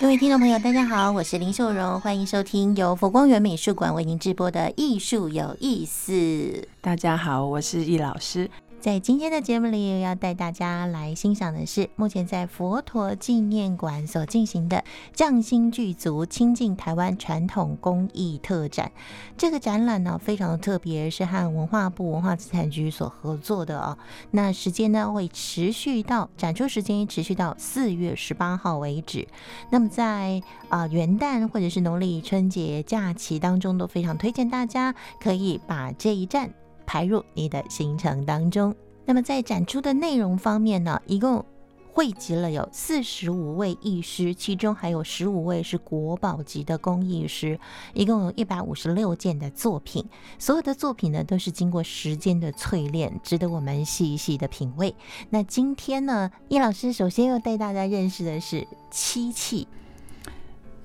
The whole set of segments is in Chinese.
各位听众朋友，大家好，我是林秀荣，欢迎收听由佛光园美术馆为您直播的《艺术有意思》。大家好，我是易老师。在今天的节目里，要带大家来欣赏的是目前在佛陀纪念馆所进行的“匠心具足，亲近台湾传统工艺特展”。这个展览呢，非常的特别，是和文化部文化资产局所合作的哦。那时间呢，会持续到展出时间持续到四月十八号为止。那么在啊元旦或者是农历春节假期当中，都非常推荐大家可以把这一站。排入你的行程当中。那么在展出的内容方面呢，一共汇集了有四十五位艺师，其中还有十五位是国宝级的工艺师，一共有一百五十六件的作品。所有的作品呢，都是经过时间的淬炼，值得我们细细的品味。那今天呢，叶老师首先要带大家认识的是漆器。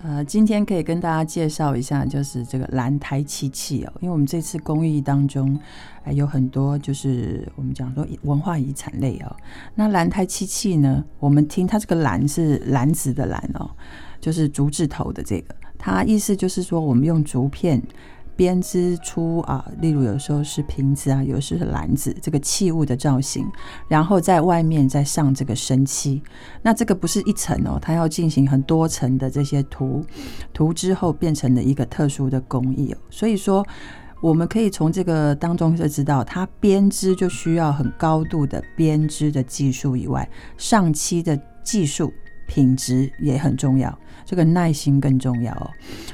呃，今天可以跟大家介绍一下，就是这个蓝台漆器哦，因为我们这次公益当中，还有很多就是我们讲说文化遗产类哦。那蓝台漆器呢，我们听它这个蓝是蓝子的蓝哦，就是竹字头的这个，它意思就是说我们用竹片。编织出啊，例如有时候是瓶子啊，有时是篮子，这个器物的造型，然后在外面再上这个生漆。那这个不是一层哦，它要进行很多层的这些涂，涂之后变成了一个特殊的工艺哦。所以说，我们可以从这个当中就知道，它编织就需要很高度的编织的技术以外，上漆的技术。品质也很重要，这个耐心更重要哦。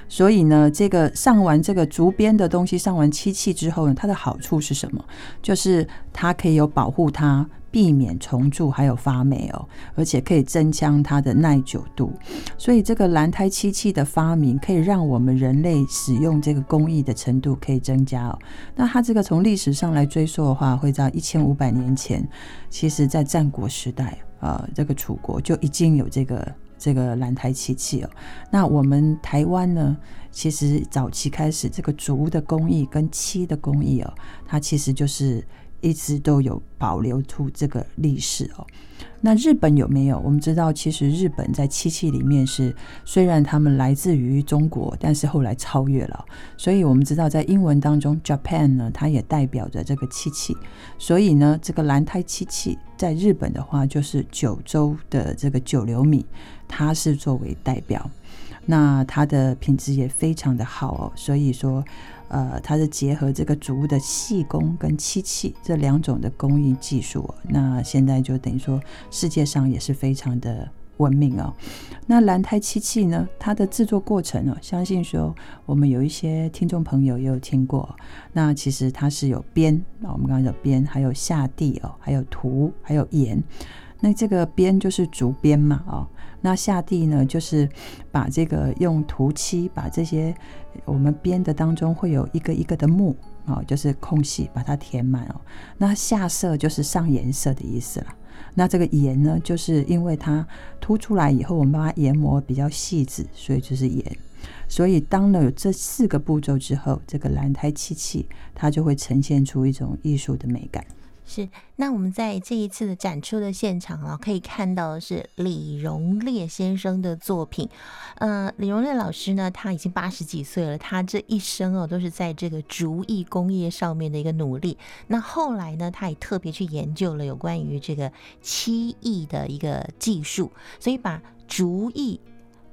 所以呢，这个上完这个竹编的东西，上完漆器之后呢，它的好处是什么？就是它可以有保护它，避免虫蛀，还有发霉哦，而且可以增强它的耐久度。所以这个蓝胎漆器的发明，可以让我们人类使用这个工艺的程度可以增加哦。那它这个从历史上来追溯的话，会在一千五百年前，其实在战国时代。呃，这个楚国就已经有这个这个蓝台漆器了。那我们台湾呢，其实早期开始这个竹的工艺跟漆的工艺哦，它其实就是一直都有保留出这个历史哦。那日本有没有？我们知道，其实日本在漆器里面是，虽然他们来自于中国，但是后来超越了。所以我们知道，在英文当中，Japan 呢，它也代表着这个漆器。所以呢，这个蓝胎漆器在日本的话，就是九州的这个九流米，它是作为代表。那它的品质也非常的好哦。所以说。呃，它是结合这个竹的细工跟漆器这两种的工艺技术，那现在就等于说世界上也是非常的文明哦。那蓝胎漆器呢，它的制作过程哦，相信说我们有一些听众朋友也有听过。那其实它是有编，那我们刚刚有编，还有下地哦，还有涂，还有盐。那这个编就是竹编嘛，哦。那下地呢，就是把这个用涂漆把这些我们编的当中会有一个一个的木哦，就是空隙把它填满哦。那下色就是上颜色的意思了。那这个研呢，就是因为它凸出来以后，我们把它研磨比较细致，所以就是研。所以当了有这四个步骤之后，这个蓝胎漆器它就会呈现出一种艺术的美感。是，那我们在这一次的展出的现场啊，可以看到的是李荣烈先生的作品。呃，李荣烈老师呢，他已经八十几岁了，他这一生哦，都是在这个竹艺工业上面的一个努力。那后来呢，他也特别去研究了有关于这个漆艺的一个技术，所以把竹艺。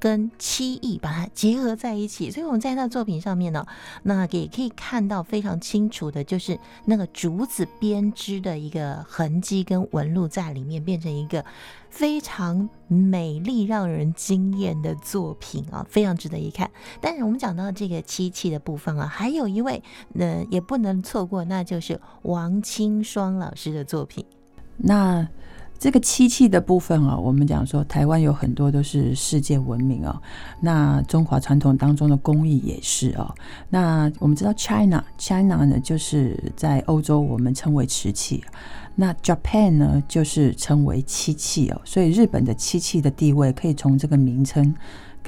跟漆艺把它结合在一起，所以我们在他作品上面呢，那也可以看到非常清楚的，就是那个竹子编织的一个痕迹跟纹路在里面，变成一个非常美丽、让人惊艳的作品啊，非常值得一看。但是我们讲到这个漆器的部分啊，还有一位，呃，也不能错过，那就是王清霜老师的作品。那这个漆器的部分啊，我们讲说台湾有很多都是世界闻名哦。那中华传统当中的工艺也是哦。那我们知道 China，China 呢就是在欧洲我们称为瓷器，那 Japan 呢就是称为漆器哦。所以日本的漆器的地位可以从这个名称。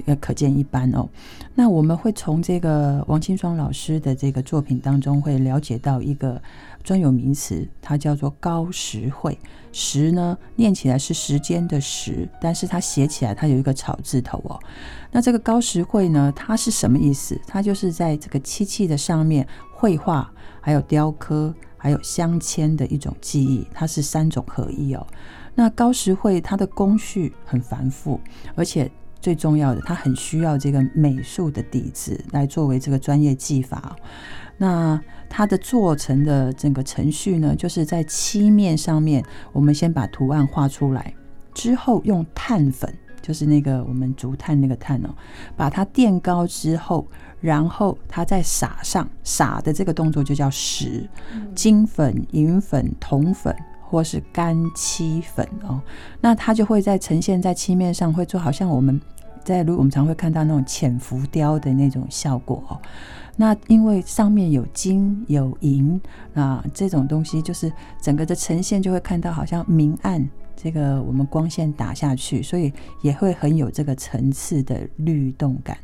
呃可见一斑哦。那我们会从这个王清霜老师的这个作品当中，会了解到一个专有名词，它叫做高石会。石呢，念起来是时间的时，但是它写起来它有一个草字头哦。那这个高石会呢，它是什么意思？它就是在这个漆器的上面绘画，还有雕刻，还有镶嵌的一种技艺，它是三种合一哦。那高石会它的工序很繁复，而且最重要的，他很需要这个美术的底子来作为这个专业技法。那它的做成的整个程序呢，就是在漆面上面，我们先把图案画出来，之后用碳粉，就是那个我们竹炭那个炭哦，把它垫高之后，然后它再撒上，撒的这个动作就叫石，金粉、银粉、铜粉。或是干漆粉哦，那它就会在呈现在漆面上，会做好像我们在如我们常会看到那种浅浮雕的那种效果哦。那因为上面有金有银啊，这种东西就是整个的呈现就会看到好像明暗。这个我们光线打下去，所以也会很有这个层次的律动感，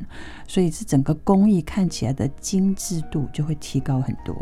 所以这整个工艺看起来的精致度就会提高很多。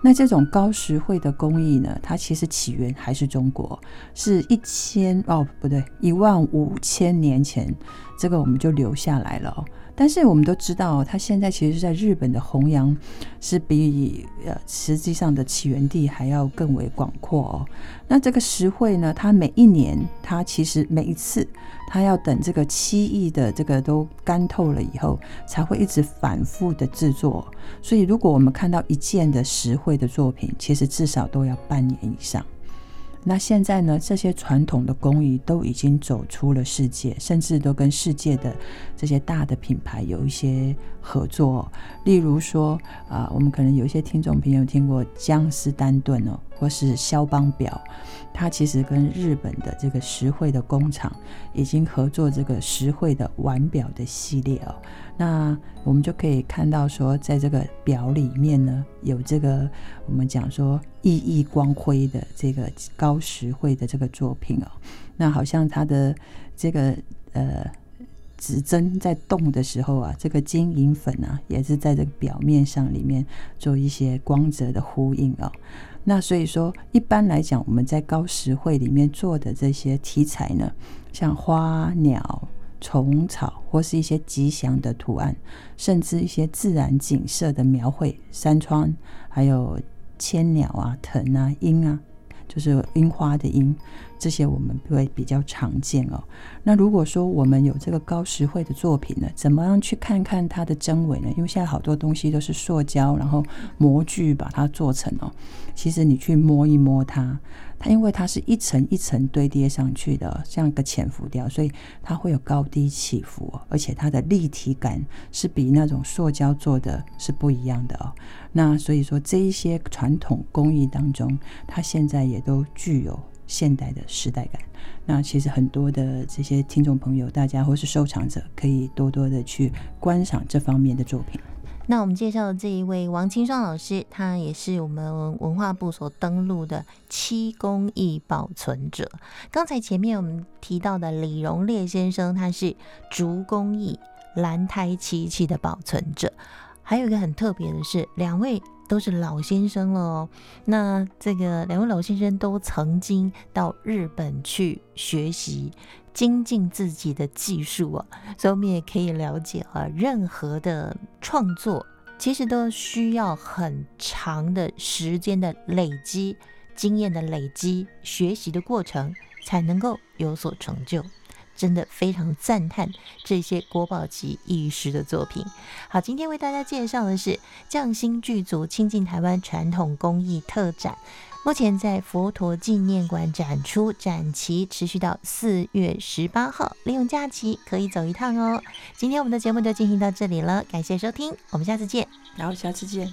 那这种高实惠的工艺呢，它其实起源还是中国，是一千哦不对，一万五千年前，这个我们就留下来了。但是我们都知道，它现在其实是在日本的弘扬是比呃实际上的起源地还要更为广阔哦。那这个石会呢，它每一年，它其实每一次，它要等这个漆艺的这个都干透了以后，才会一直反复的制作。所以，如果我们看到一件的石绘的作品，其实至少都要半年以上。那现在呢？这些传统的工艺都已经走出了世界，甚至都跟世界的这些大的品牌有一些合作。例如说，啊，我们可能有一些听众朋友听过江诗丹顿哦，或是肖邦表，它其实跟日本的这个实惠的工厂已经合作这个实惠的腕表的系列哦。那我们就可以看到说，在这个表里面呢，有这个我们讲说熠熠光辉的这个高实惠的这个作品哦。那好像它的这个呃指针在动的时候啊，这个金银粉啊，也是在这个表面上里面做一些光泽的呼应哦。那所以说，一般来讲，我们在高石会里面做的这些题材呢，像花鸟。虫草或是一些吉祥的图案，甚至一些自然景色的描绘，山川，还有千鸟啊、藤啊、樱啊，就是樱花的樱，这些我们会比较常见哦。那如果说我们有这个高实惠的作品呢，怎么样去看看它的真伪呢？因为现在好多东西都是塑胶，然后模具把它做成哦。其实你去摸一摸它。它因为它是一层一层堆叠上去的，像个浅浮雕，所以它会有高低起伏，而且它的立体感是比那种塑胶做的是不一样的哦。那所以说这一些传统工艺当中，它现在也都具有现代的时代感。那其实很多的这些听众朋友，大家或是收藏者，可以多多的去观赏这方面的作品。那我们介绍的这一位王清霜老师，他也是我们文化部所登录的漆工艺保存者。刚才前面我们提到的李荣烈先生，他是竹工艺蓝胎漆器的保存者。还有一个很特别的是，两位都是老先生了哦。那这个两位老先生都曾经到日本去学习。精进自己的技术啊，所以我们也可以了解啊，任何的创作其实都需要很长的时间的累积、经验的累积、学习的过程，才能够有所成就。真的非常赞叹这些国宝级艺师的作品。好，今天为大家介绍的是匠心剧组亲近台湾传统工艺特展。目前在佛陀纪念馆展出，展期持续到四月十八号，利用假期可以走一趟哦。今天我们的节目就进行到这里了，感谢收听，我们下次见。然后下次见。